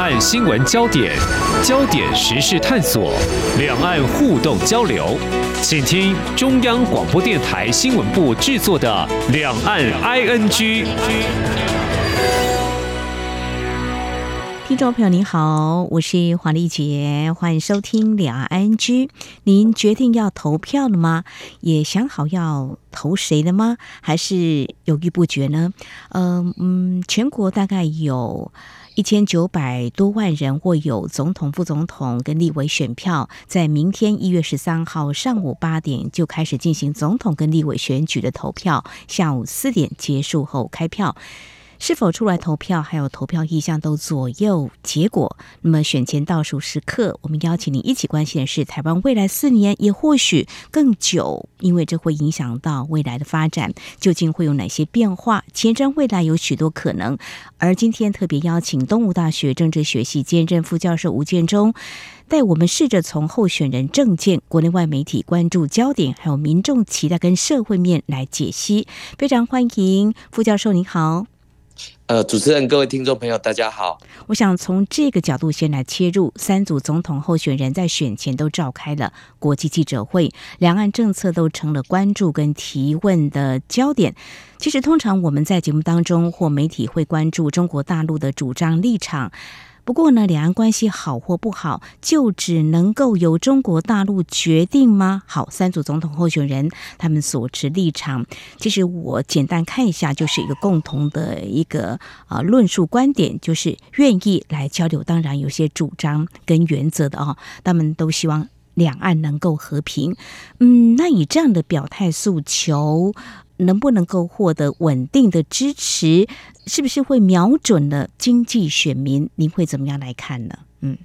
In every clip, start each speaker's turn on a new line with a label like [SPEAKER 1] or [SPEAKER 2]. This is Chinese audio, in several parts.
[SPEAKER 1] 岸新闻焦点、焦点时事探索、两岸互动交流，请听中央广播电台新闻部制作的《两岸 ING》。
[SPEAKER 2] 听众朋友您好，我是黄丽杰，欢迎收听《两岸 ING》。您决定要投票了吗？也想好要投谁了吗？还是犹豫不决呢？嗯嗯，全国大概有一千九百多万人握有总统、副总统跟立委选票，在明天一月十三号上午八点就开始进行总统跟立委选举的投票，下午四点结束后开票。是否出来投票，还有投票意向都左右结果。那么选前倒数时刻，我们邀请你一起关心的是台湾未来四年，也或许更久，因为这会影响到未来的发展，究竟会有哪些变化？前瞻未来有许多可能。而今天特别邀请东吴大学政治学系兼任副教授吴建忠，带我们试着从候选人政见、国内外媒体关注焦点，还有民众期待跟社会面来解析。非常欢迎副教授，您好。
[SPEAKER 3] 呃，主持人，各位听众朋友，大家好。
[SPEAKER 2] 我想从这个角度先来切入，三组总统候选人在选前都召开了国际记者会，两岸政策都成了关注跟提问的焦点。其实，通常我们在节目当中或媒体会关注中国大陆的主张立场。不过呢，两岸关系好或不好，就只能够由中国大陆决定吗？好，三组总统候选人他们所持立场，其实我简单看一下，就是一个共同的一个啊论述观点，就是愿意来交流。当然，有些主张跟原则的啊，他们都希望两岸能够和平。嗯，那以这样的表态诉求。能不能够获得稳定的支持，是不是会瞄准了经济选民？您会怎么样来看呢？嗯，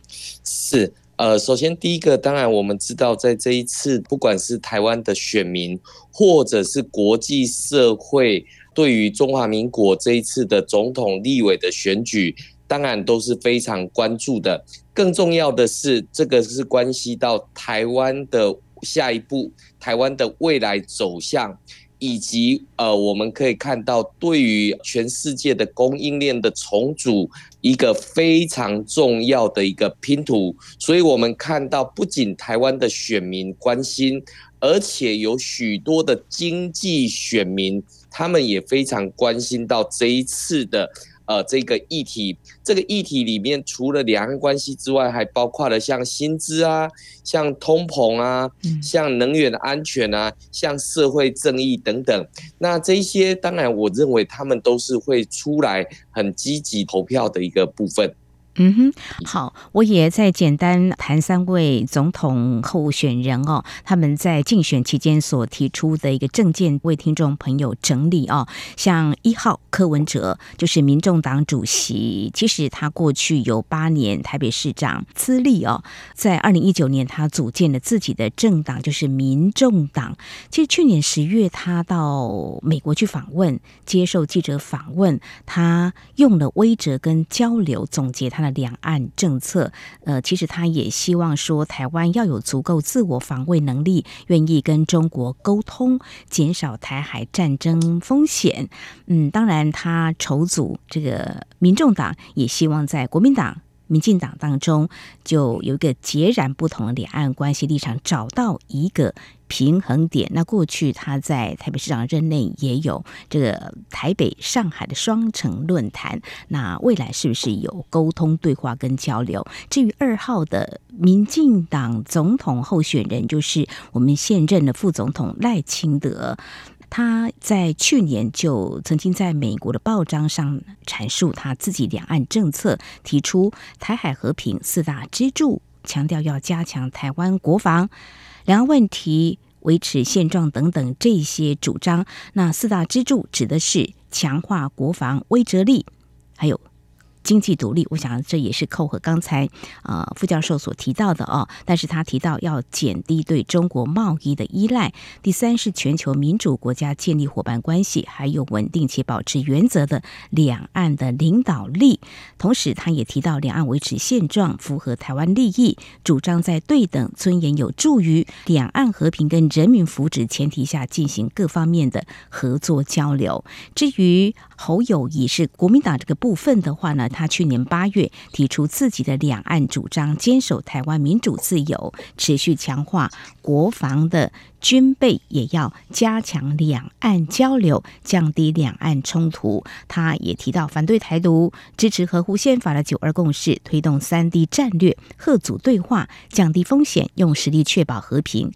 [SPEAKER 3] 是呃，首先第一个，当然我们知道，在这一次，不管是台湾的选民，或者是国际社会，对于中华民国这一次的总统、立委的选举，当然都是非常关注的。更重要的是，这个是关系到台湾的下一步，台湾的未来走向。以及呃，我们可以看到，对于全世界的供应链的重组，一个非常重要的一个拼图。所以，我们看到，不仅台湾的选民关心，而且有许多的经济选民，他们也非常关心到这一次的。呃，这个议题，这个议题里面，除了两岸关系之外，还包括了像薪资啊，像通膨啊，像能源的安全啊，像社会正义等等。那这些，当然，我认为他们都是会出来很积极投票的一个部分。
[SPEAKER 2] 嗯哼，好，我也再简单谈三位总统候选人哦，他们在竞选期间所提出的一个政见，为听众朋友整理哦。像一号柯文哲，就是民众党主席，其实他过去有八年台北市长资历哦，在二零一九年他组建了自己的政党，就是民众党。其实去年十月他到美国去访问，接受记者访问，他用了威哲跟交流总结他。两岸政策，呃，其实他也希望说，台湾要有足够自我防卫能力，愿意跟中国沟通，减少台海战争风险。嗯，当然，他筹组这个民众党，也希望在国民党。民进党当中就有一个截然不同的两岸关系立场，找到一个平衡点。那过去他在台北市长任内也有这个台北上海的双城论坛，那未来是不是有沟通对话跟交流？至于二号的民进党总统候选人，就是我们现任的副总统赖清德。他在去年就曾经在美国的报章上阐述他自己两岸政策，提出台海和平四大支柱，强调要加强台湾国防、两岸问题维持现状等等这些主张。那四大支柱指的是强化国防威慑力，还有。经济独立，我想这也是扣合刚才呃副教授所提到的哦。但是他提到要减低对中国贸易的依赖。第三是全球民主国家建立伙伴关系，还有稳定且保持原则的两岸的领导力。同时，他也提到两岸维持现状，符合台湾利益，主张在对等、尊严、有助于两岸和平跟人民福祉前提下进行各方面的合作交流。至于侯友宜是国民党这个部分的话呢，他去年八月提出自己的两岸主张，坚守台湾民主自由，持续强化国防的军备，也要加强两岸交流，降低两岸冲突。他也提到反对台独，支持合乎宪法的九二共识，推动三 D 战略，贺组对话，降低风险，用实力确保和平。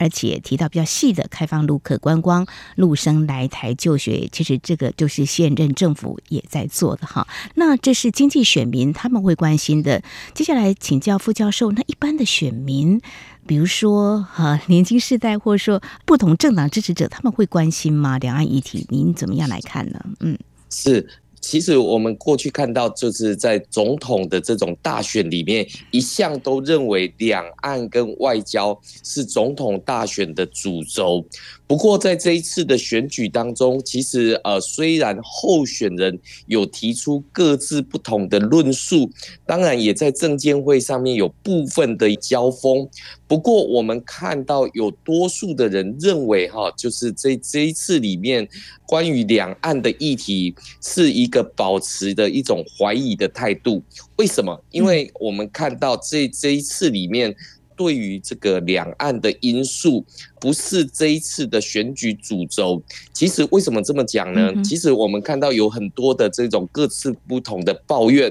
[SPEAKER 2] 而且提到比较细的开放陆客观光、陆生来台就学，其实这个就是现任政府也在做的哈。那这是经济选民他们会关心的。接下来请教副教授，那一般的选民，比如说哈年轻世代，或者说不同政党支持者，他们会关心吗？两岸议题，您怎么样来看呢？嗯，
[SPEAKER 3] 是。其实我们过去看到，就是在总统的这种大选里面，一向都认为两岸跟外交是总统大选的主轴。不过在这一次的选举当中，其实呃，虽然候选人有提出各自不同的论述，当然也在证监会上面有部分的交锋。不过我们看到有多数的人认为，哈，就是这这一次里面关于两岸的议题是一个保持的一种怀疑的态度。为什么？因为我们看到这这一次里面。对于这个两岸的因素，不是这一次的选举主轴。其实为什么这么讲呢？其实我们看到有很多的这种各自不同的抱怨，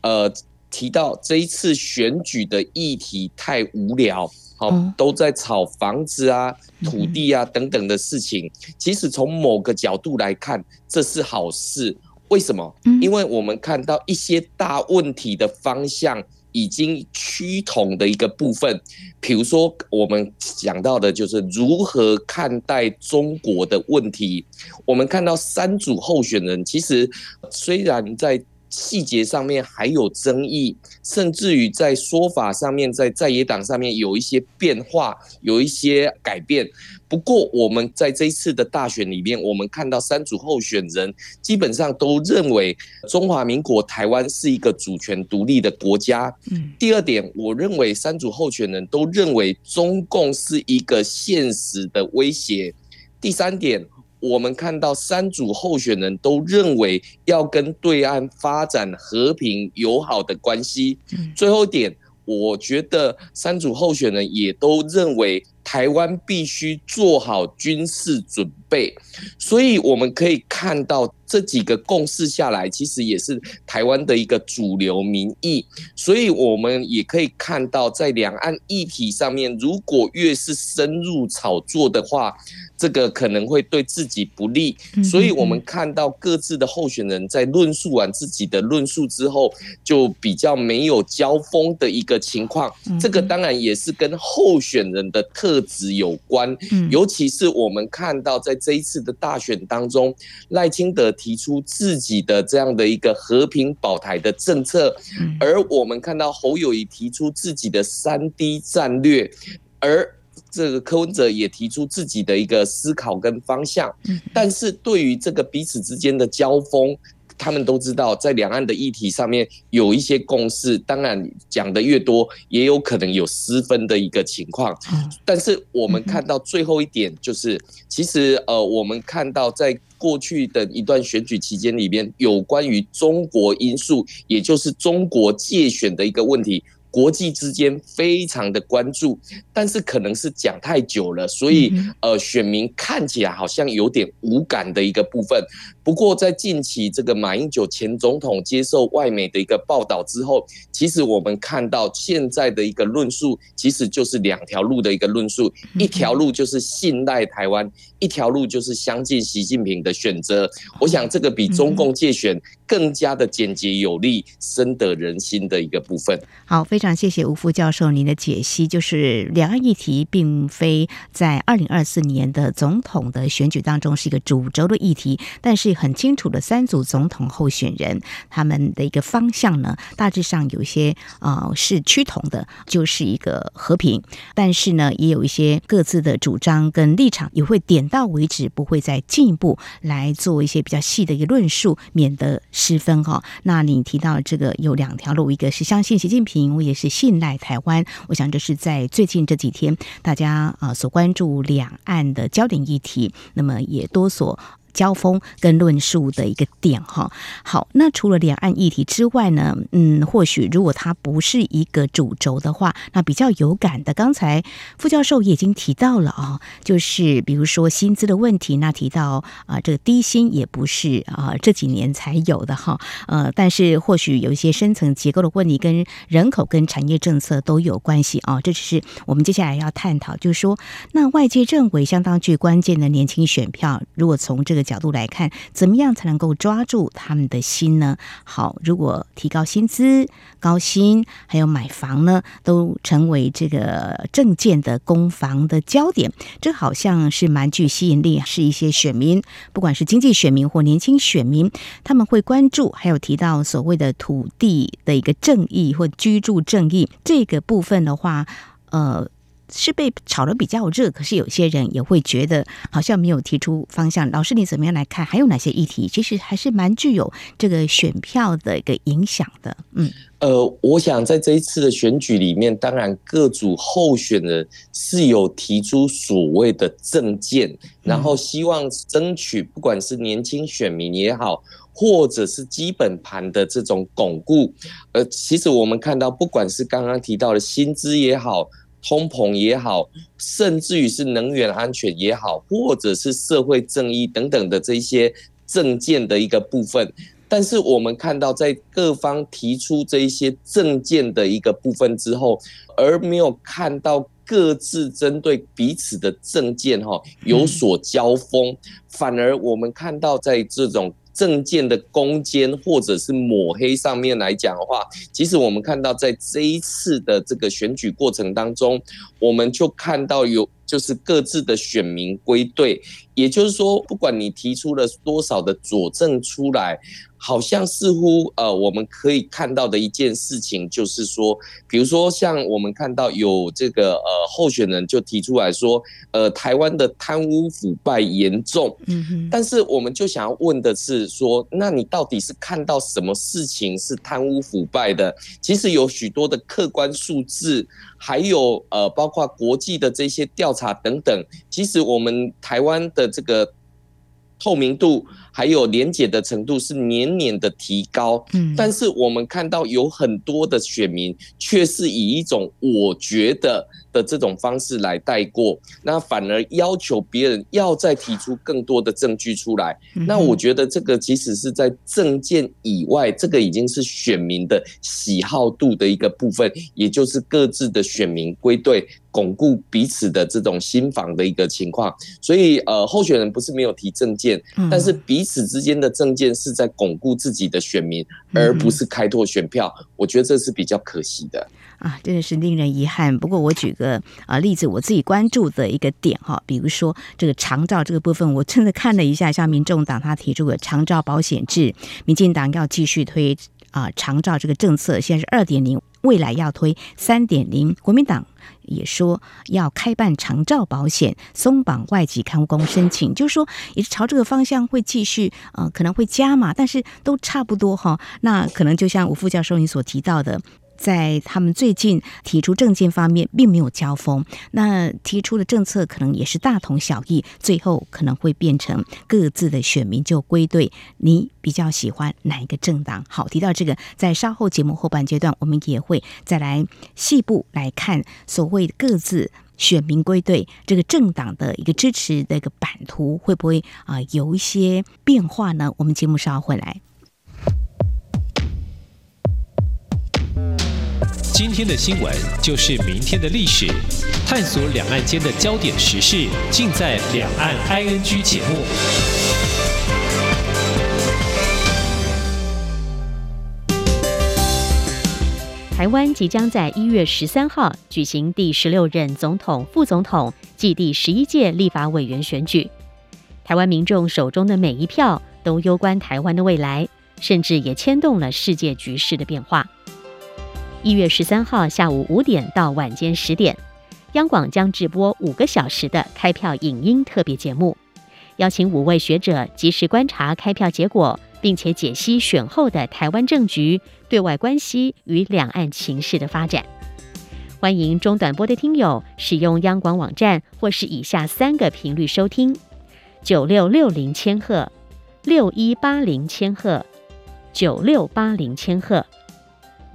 [SPEAKER 3] 呃，提到这一次选举的议题太无聊，好，都在炒房子啊、土地啊等等的事情。其实从某个角度来看，这是好事。为什么？因为我们看到一些大问题的方向。已经趋同的一个部分，比如说我们讲到的就是如何看待中国的问题。我们看到三组候选人，其实虽然在细节上面还有争议，甚至于在说法上面，在在野党上面有一些变化，有一些改变。不过，我们在这一次的大选里面，我们看到三组候选人基本上都认为中华民国台湾是一个主权独立的国家。第二点，我认为三组候选人都认为中共是一个现实的威胁。第三点，我们看到三组候选人都认为要跟对岸发展和平友好的关系。最后一点，我觉得三组候选人也都认为。台湾必须做好军事准备，所以我们可以看到这几个共识下来，其实也是台湾的一个主流民意。所以我们也可以看到，在两岸议题上面，如果越是深入炒作的话，这个可能会对自己不利。所以我们看到各自的候选人在论述完自己的论述之后，就比较没有交锋的一个情况。这个当然也是跟候选人的特。特质有关，尤其是我们看到在这一次的大选当中，赖清德提出自己的这样的一个和平保台的政策，而我们看到侯友谊提出自己的三 D 战略，而这个柯文哲也提出自己的一个思考跟方向，但是对于这个彼此之间的交锋。他们都知道，在两岸的议题上面有一些共识，当然讲得越多，也有可能有失分的一个情况。但是我们看到最后一点，就是其实呃，我们看到在过去的一段选举期间里边，有关于中国因素，也就是中国界选的一个问题。国际之间非常的关注，但是可能是讲太久了，所以呃，选民看起来好像有点无感的一个部分。不过在近期这个马英九前总统接受外媒的一个报道之后，其实我们看到现在的一个论述，其实就是两条路的一个论述，一条路就是信赖台湾，一条路就是相信习近平的选择。我想这个比中共借选更加的简洁有力，深得人心的一个部分。
[SPEAKER 2] 好，非常。谢谢吴副教授您的解析，就是两岸议题并非在二零二四年的总统的选举当中是一个主轴的议题，但是很清楚的三组总统候选人他们的一个方向呢，大致上有一些呃是趋同的，就是一个和平，但是呢也有一些各自的主张跟立场也会点到为止，不会再进一步来做一些比较细的一个论述，免得失分哈。那你提到这个有两条路，一个是相信习近平，我也。是信赖台湾，我想这是在最近这几天大家啊所关注两岸的焦点议题，那么也多所交锋跟论述的一个点哈。好，那除了两岸议题之外呢，嗯，或许如果它不是一个主轴的话，那比较有感的，刚才副教授也已经提到了啊，就是比如说薪资的问题，那提到啊，这个低薪也不是啊这几年才有的哈，呃，但是或许有一些深层结构的问题，跟人口跟产业政策都有关系啊，这只是我们接下来要探讨，就是说，那外界认为相当具关键的年轻选票，如果从这个角度来看，怎么样才能够抓住他们的心呢？好，如果提高薪资、高薪，还有买房呢，都成为这个政见的攻防的焦点，这好像是蛮具吸引力，是一些选民，不管是经济选民或年轻选民，他们会关注，还有提到所谓的土地的一个正义或居住正义这个部分的话，呃。是被炒得比较热，可是有些人也会觉得好像没有提出方向。老师，你怎么样来看？还有哪些议题其实还是蛮具有这个选票的一个影响的？嗯，
[SPEAKER 3] 呃，我想在这一次的选举里面，当然各组候选人是有提出所谓的政见，然后希望争取不管是年轻选民也好，或者是基本盘的这种巩固。呃，其实我们看到，不管是刚刚提到的薪资也好。通膨也好，甚至于是能源安全也好，或者是社会正义等等的这些政见的一个部分，但是我们看到在各方提出这一些政见的一个部分之后，而没有看到各自针对彼此的政见哈有所交锋，反而我们看到在这种。证件的攻坚或者是抹黑上面来讲的话，其实我们看到在这一次的这个选举过程当中，我们就看到有就是各自的选民归队，也就是说，不管你提出了多少的佐证出来。好像似乎呃，我们可以看到的一件事情就是说，比如说像我们看到有这个呃候选人就提出来说，呃，台湾的贪污腐败严重，嗯哼，但是我们就想要问的是说，那你到底是看到什么事情是贪污腐败的？其实有许多的客观数字，还有呃，包括国际的这些调查等等，其实我们台湾的这个透明度。还有连结的程度是年年的提高，嗯，但是我们看到有很多的选民却是以一种我觉得的这种方式来带过，那反而要求别人要再提出更多的证据出来。那我觉得这个即使是在证件以外，这个已经是选民的喜好度的一个部分，也就是各自的选民归队，巩固彼此的这种心防的一个情况。所以，呃，候选人不是没有提证件，但是彼此之间的政见是在巩固自己的选民，而不是开拓选票。我觉得这是比较可惜的
[SPEAKER 2] 啊，真的是令人遗憾。不过我举个啊例子，我自己关注的一个点哈，比如说这个长照这个部分，我真的看了一下，像民众党他提出的长照保险制，民进党要继续推啊长照这个政策，现在是二点零，未来要推三点零，国民党。也说要开办长照保险，松绑外籍看护工申请，就是说也是朝这个方向会继续，呃，可能会加码，但是都差不多哈。那可能就像吴副教授你所提到的。在他们最近提出政见方面，并没有交锋。那提出的政策可能也是大同小异，最后可能会变成各自的选民就归队。你比较喜欢哪一个政党？好，提到这个，在稍后节目后半阶段，我们也会再来细部来看所谓各自选民归队这个政党的一个支持的一个版图，会不会啊有一些变化呢？我们节目稍后会来。
[SPEAKER 1] 今天的新闻就是明天的历史，探索两岸间的焦点时事，尽在《两岸 ING》节目。
[SPEAKER 4] 台湾即将在一月十三号举行第十六任总统、副总统暨第十一届立法委员选举。台湾民众手中的每一票都攸关台湾的未来，甚至也牵动了世界局势的变化。一月十三号下午五点到晚间十点，央广将直播五个小时的开票影音特别节目，邀请五位学者及时观察开票结果，并且解析选后的台湾政局、对外关系与两岸情势的发展。欢迎中短波的听友使用央广网站或是以下三个频率收听。九六六零千赫、六一八零千赫、九六八零千赫。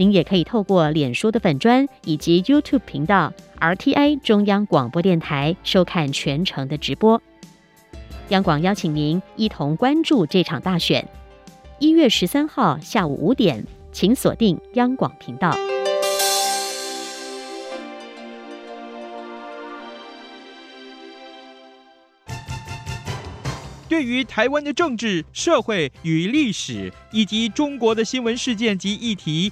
[SPEAKER 4] 您也可以透过脸书的粉砖以及 YouTube 频道 RTI 中央广播电台收看全程的直播。央广邀请您一同关注这场大选。一月十三号下午五点，请锁定央广频道。
[SPEAKER 5] 对于台湾的政治、社会与历史，以及中国的新闻事件及议题，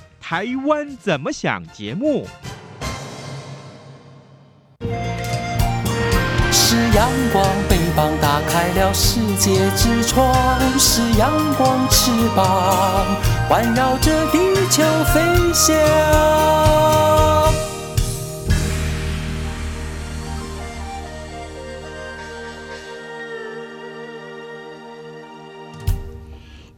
[SPEAKER 5] 台湾怎么想》节目。
[SPEAKER 6] 是阳光，翅膀打开了世界之窗；是阳光，翅膀环绕着地球飞翔。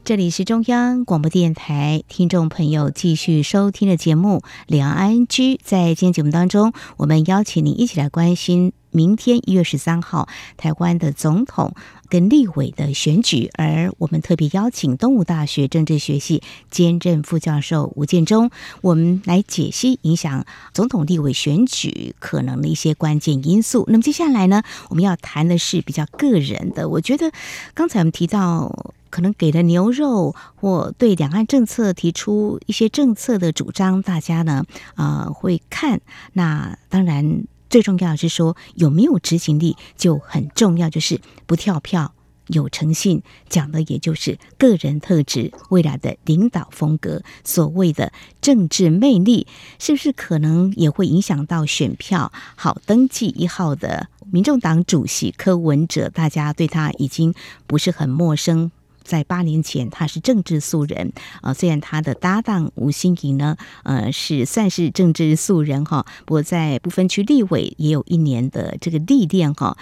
[SPEAKER 2] 这里是中央广播电台，听众朋友继续收听的节目《两岸 ING》。在今天节目当中，我们邀请您一起来关心明天一月十三号台湾的总统跟立委的选举，而我们特别邀请东吴大学政治学系兼任副教授吴建中，我们来解析影响总统、立委选举可能的一些关键因素。那么接下来呢，我们要谈的是比较个人的。我觉得刚才我们提到。可能给了牛肉，或对两岸政策提出一些政策的主张，大家呢啊、呃、会看。那当然最重要的是说有没有执行力就很重要，就是不跳票，有诚信，讲的也就是个人特质、未来的领导风格。所谓的政治魅力，是不是可能也会影响到选票？好，登记一号的民众党主席柯文哲，大家对他已经不是很陌生。在八年前，他是政治素人啊、呃。虽然他的搭档吴欣盈呢，呃，是算是政治素人哈，不过在不分区立委也有一年的这个历练哈。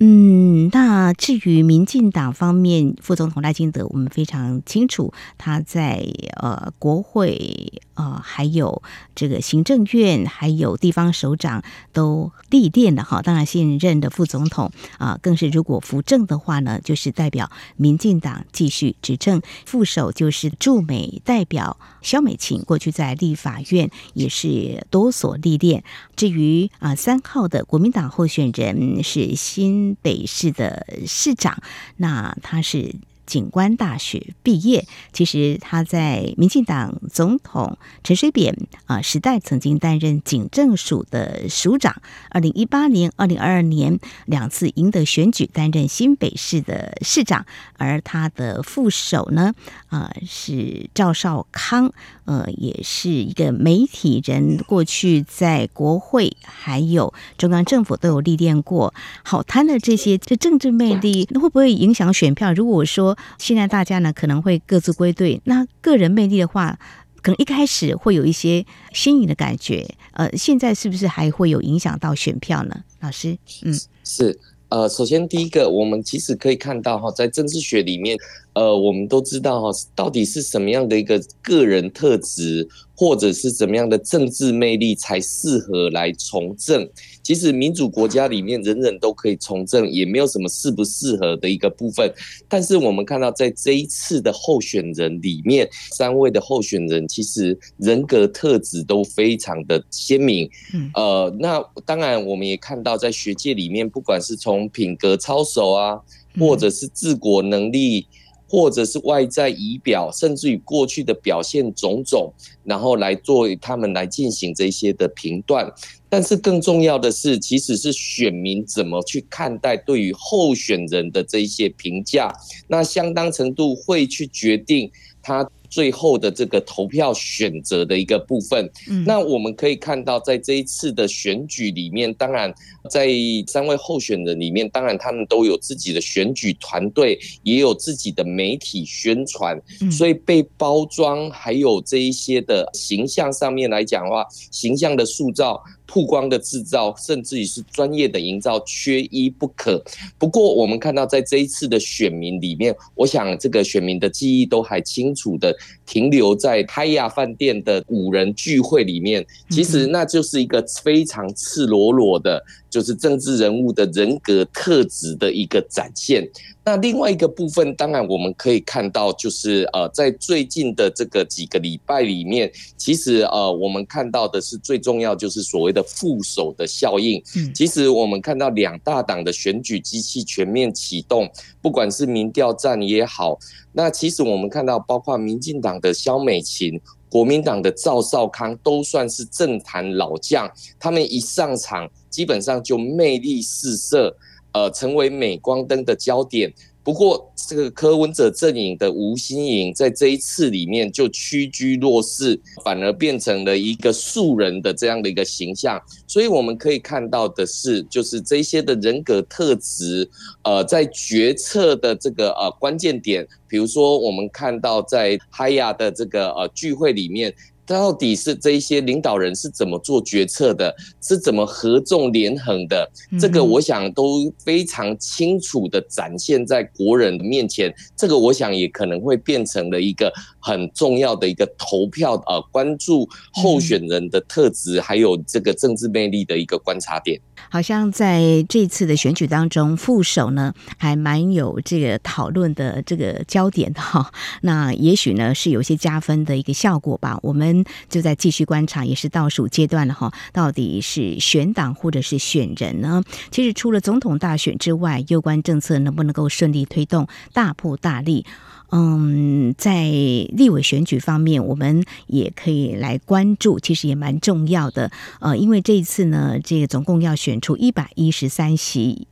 [SPEAKER 2] 嗯，那至于民进党方面，副总统赖清德，我们非常清楚，他在呃国会呃还有这个行政院，还有地方首长都历练了哈。当然，现任的副总统啊、更是如果扶正的话呢，就是代表民进党继续执政。副手就是驻美代表萧美琴，过去在立法院也是多所历练。至于啊，三号的国民党候选人是新。北市的市长，那他是。警官大学毕业，其实他在民进党总统陈水扁啊时代曾经担任警政署的署长。二零一八年、二零二二年两次赢得选举，担任新北市的市长。而他的副手呢，啊是赵少康，呃，也是一个媒体人，过去在国会还有中央政府都有历练过。好，谈的这些这政治魅力，那会不会影响选票？如果说现在大家呢可能会各自归队，那个人魅力的话，可能一开始会有一些新颖的感觉，呃，现在是不是还会有影响到选票呢？老师，嗯，
[SPEAKER 3] 是，呃，首先第一个，我们其实可以看到哈，在政治学里面，呃，我们都知道哈，到底是什么样的一个个人特质，或者是怎么样的政治魅力才适合来从政。其实民主国家里面人人都可以从政，也没有什么适不适合的一个部分。但是我们看到在这一次的候选人里面，三位的候选人其实人格特质都非常的鲜明。呃，那当然我们也看到在学界里面，不管是从品格操守啊，或者是治国能力。或者是外在仪表，甚至于过去的表现种种，然后来作为他们来进行这些的评断。但是更重要的是，其实是选民怎么去看待对于候选人的这些评价，那相当程度会去决定他最后的这个投票选择的一个部分。嗯，那我们可以看到，在这一次的选举里面，当然在三位候选人里面，当然他们都有自己的选举团队，也有自己的媒体宣传，所以被包装还有这一些的形象上面来讲的话，形象的塑造。曝光的制造，甚至于是专业的营造，缺一不可。不过，我们看到在这一次的选民里面，我想这个选民的记忆都还清楚的停留在嗨亚饭店的五人聚会里面。其实那就是一个非常赤裸裸的，就是政治人物的人格特质的一个展现。那另外一个部分，当然我们可以看到，就是呃，在最近的这个几个礼拜里面，其实呃，我们看到的是最重要，就是所谓的副手的效应。其实我们看到两大党的选举机器全面启动，不管是民调站也好，那其实我们看到，包括民进党的肖美琴、国民党的赵少康，都算是政坛老将，他们一上场，基本上就魅力四射。呃，成为镁光灯的焦点。不过，这个柯文哲阵营的吴欣颖在这一次里面就屈居弱势，反而变成了一个素人的这样的一个形象。所以我们可以看到的是，就是这些的人格特质，呃，在决策的这个呃关键点，比如说我们看到在嗨亚的这个呃聚会里面。到底是这一些领导人是怎么做决策的，是怎么合纵连横的？这个我想都非常清楚的展现在国人的面前。这个我想也可能会变成了一个很重要的一个投票呃，关注候选人的特质，还有这个政治魅力的一个观察点。
[SPEAKER 2] 好像在这次的选举当中，副手呢还蛮有这个讨论的这个焦点的哈。那也许呢是有些加分的一个效果吧。我们就在继续观察，也是倒数阶段了哈。到底是选党或者是选人呢？其实除了总统大选之外，有关政策能不能够顺利推动，大破大立？嗯，在立委选举方面，我们也可以来关注，其实也蛮重要的。呃，因为这一次呢，这个总共要选出一百一十三席，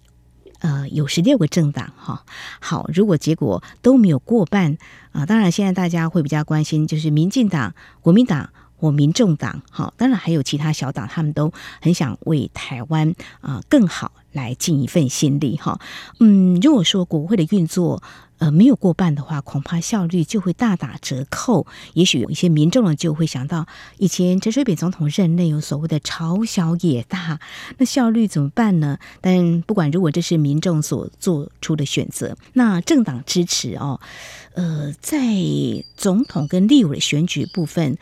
[SPEAKER 2] 呃，有十六个政党哈。好，如果结果都没有过半啊，当然现在大家会比较关心，就是民进党、国民党我民众党，好，当然还有其他小党，他们都很想为台湾啊，更好来尽一份心力哈。嗯，如果说国会的运作，呃，没有过半的话，恐怕效率就会大打折扣。也许有一些民众呢，就会想到以前陈水扁总统任内有所谓的“朝小野大”，那效率怎么办呢？但不管如果这是民众所做出的选择，那政党支持哦，呃，在总统跟立委选举部分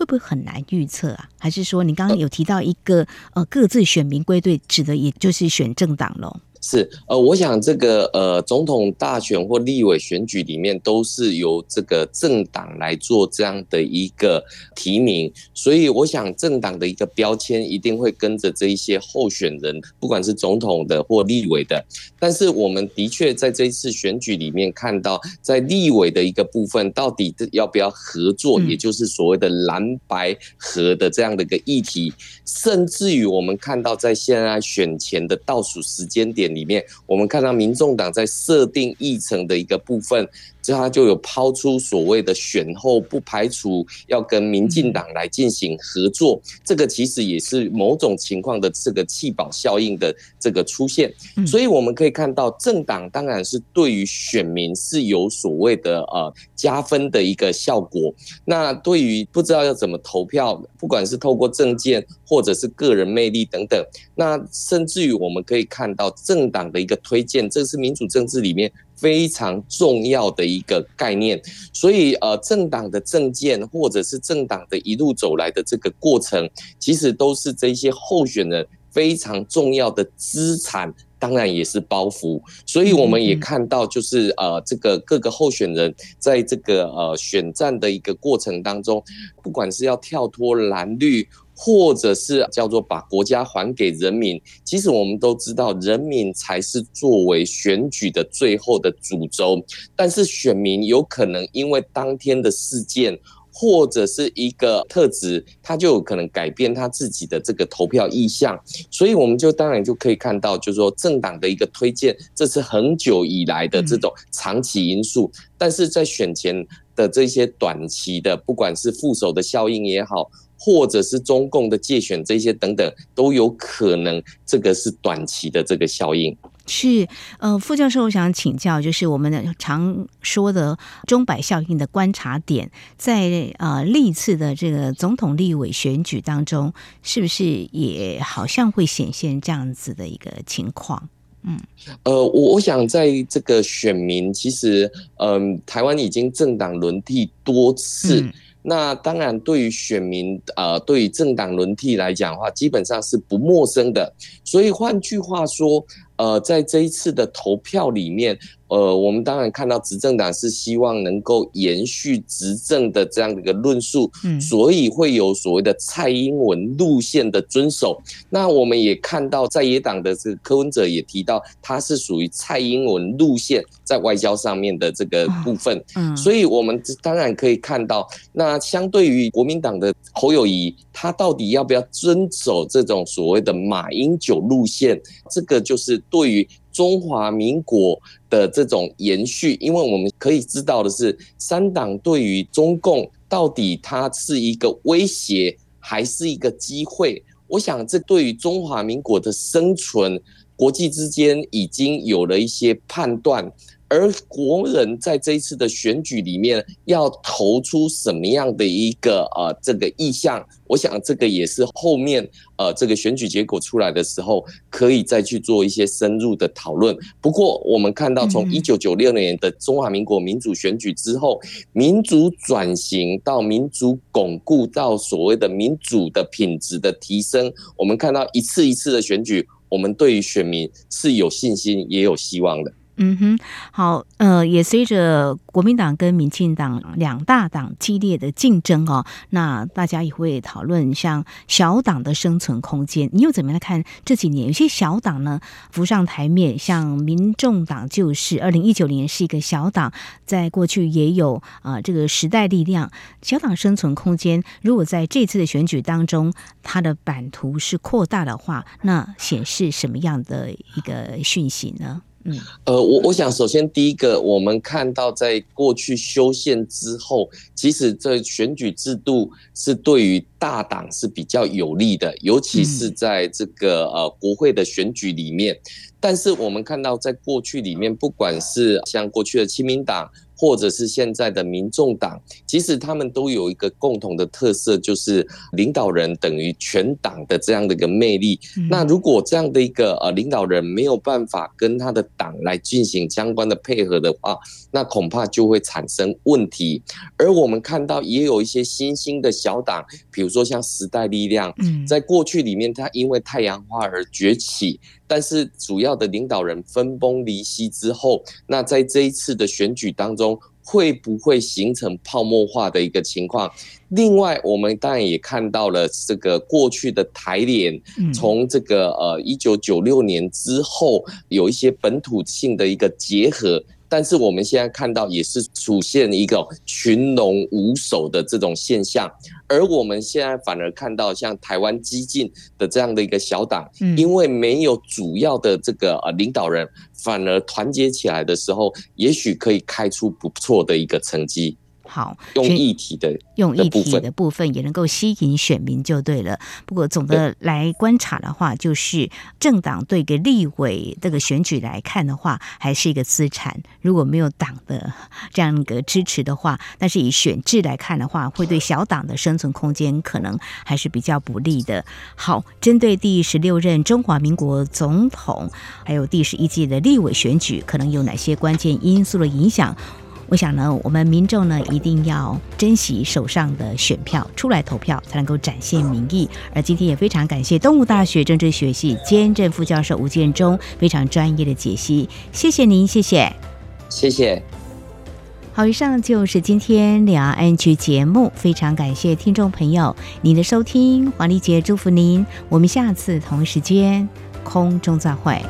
[SPEAKER 2] 会不会很难预测啊？还是说你刚刚有提到一个呃，各自选民归队，指的也就是选政党喽？
[SPEAKER 3] 是，呃，我想这个呃，总统大选或立委选举里面都是由这个政党来做这样的一个提名，所以我想政党的一个标签一定会跟着这一些候选人，不管是总统的或立委的。但是我们的确在这一次选举里面看到，在立委的一个部分，到底要不要合作，也就是所谓的蓝白合的这样的一个议题，甚至于我们看到在现在选前的倒数时间点。里面，我们看到民众党在设定议程的一个部分。之后他就有抛出所谓的选后不排除要跟民进党来进行合作，这个其实也是某种情况的这个弃保效应的这个出现，所以我们可以看到政党当然是对于选民是有所谓的呃加分的一个效果。那对于不知道要怎么投票，不管是透过政见或者是个人魅力等等，那甚至于我们可以看到政党的一个推荐，这是民主政治里面。非常重要的一个概念，所以呃，政党的政见或者是政党的一路走来的这个过程，其实都是这些候选人非常重要的资产，当然也是包袱。所以我们也看到，就是呃，这个各个候选人在这个呃选战的一个过程当中，不管是要跳脱蓝绿。或者是叫做把国家还给人民，其实我们都知道，人民才是作为选举的最后的主轴。但是选民有可能因为当天的事件，或者是一个特质，他就有可能改变他自己的这个投票意向。所以我们就当然就可以看到，就是说政党的一个推荐，这是很久以来的这种长期因素。但是在选前的这些短期的，不管是副手的效应也好。或者是中共的借选这些等等都有可能，这个是短期的这个效应。
[SPEAKER 2] 是，呃，副教授，我想请教，就是我们常说的钟摆效应的观察点，在呃历次的这个总统、立委选举当中，是不是也好像会显现这样子的一个情况？嗯，
[SPEAKER 3] 呃，我我想在这个选民，其实，嗯、呃，台湾已经政党轮替多次。嗯那当然，对于选民，呃，对于政党轮替来讲的话，基本上是不陌生的。所以换句话说，呃，在这一次的投票里面，呃，我们当然看到执政党是希望能够延续执政的这样的一个论述，嗯，所以会有所谓的蔡英文路线的遵守。那我们也看到在野党的这个柯文哲也提到，他是属于蔡英文路线在外交上面的这个部分，嗯，所以我们当然可以看到，那相对于国民党的侯友谊，他到底要不要遵守这种所谓的马英九路线？这个就是。对于中华民国的这种延续，因为我们可以知道的是，三党对于中共到底它是一个威胁还是一个机会？我想这对于中华民国的生存，国际之间已经有了一些判断。而国人在这一次的选举里面要投出什么样的一个呃这个意向，我想这个也是后面呃这个选举结果出来的时候可以再去做一些深入的讨论。不过我们看到从一九九六年的中华民国民主选举之后，民主转型到民主巩固到所谓的民主的品质的提升，我们看到一次一次的选举，我们对于选民是有信心也有希望的。
[SPEAKER 2] 嗯哼，好，呃，也随着国民党跟民进党两大党激烈的竞争哦，那大家也会讨论像小党的生存空间。你又怎么样来看这几年有些小党呢浮上台面？像民众党就是二零一九年是一个小党，在过去也有啊、这个时代力量小党生存空间。如果在这次的选举当中，它的版图是扩大的话，那显示什么样的一个讯息呢？嗯，
[SPEAKER 3] 呃，我我想首先第一个，我们看到在过去修宪之后，其实这选举制度是对于大党是比较有利的，尤其是在这个呃国会的选举里面。但是我们看到在过去里面，不管是像过去的亲民党。或者是现在的民众党，其实他们都有一个共同的特色，就是领导人等于全党的这样的一个魅力。那如果这样的一个呃领导人没有办法跟他的党来进行相关的配合的话，那恐怕就会产生问题。而我们看到也有一些新兴的小党，比如说像时代力量，在过去里面，它因为太阳花而崛起。但是主要的领导人分崩离析之后，那在这一次的选举当中，会不会形成泡沫化的一个情况？另外，我们当然也看到了这个过去的台联，从这个呃一九九六年之后，有一些本土性的一个结合。但是我们现在看到也是出现一个群龙无首的这种现象，而我们现在反而看到像台湾激进的这样的一个小党，因为没有主要的这个呃领导人，反而团结起来的时候，也许可以开出不错的一个成绩。
[SPEAKER 2] 好，
[SPEAKER 3] 用议题的
[SPEAKER 2] 用议题的部分也能够吸引选民就对了。不过总的来观察的话，就是政党对个立委这个选举来看的话，还是一个资产。如果没有党的这样一个支持的话，但是以选制来看的话，会对小党的生存空间可能还是比较不利的。好，针对第十六任中华民国总统，还有第十一届的立委选举，可能有哪些关键因素的影响？我想呢，我们民众呢一定要珍惜手上的选票，出来投票才能够展现民意。而今天也非常感谢东吴大学政治学系兼任副教授吴建忠非常专业的解析，谢谢您，谢谢，
[SPEAKER 3] 谢谢。
[SPEAKER 2] 好，以上就是今天两岸 ING 节目，非常感谢听众朋友您的收听，黄丽杰祝福您，我们下次同一时间空中再会。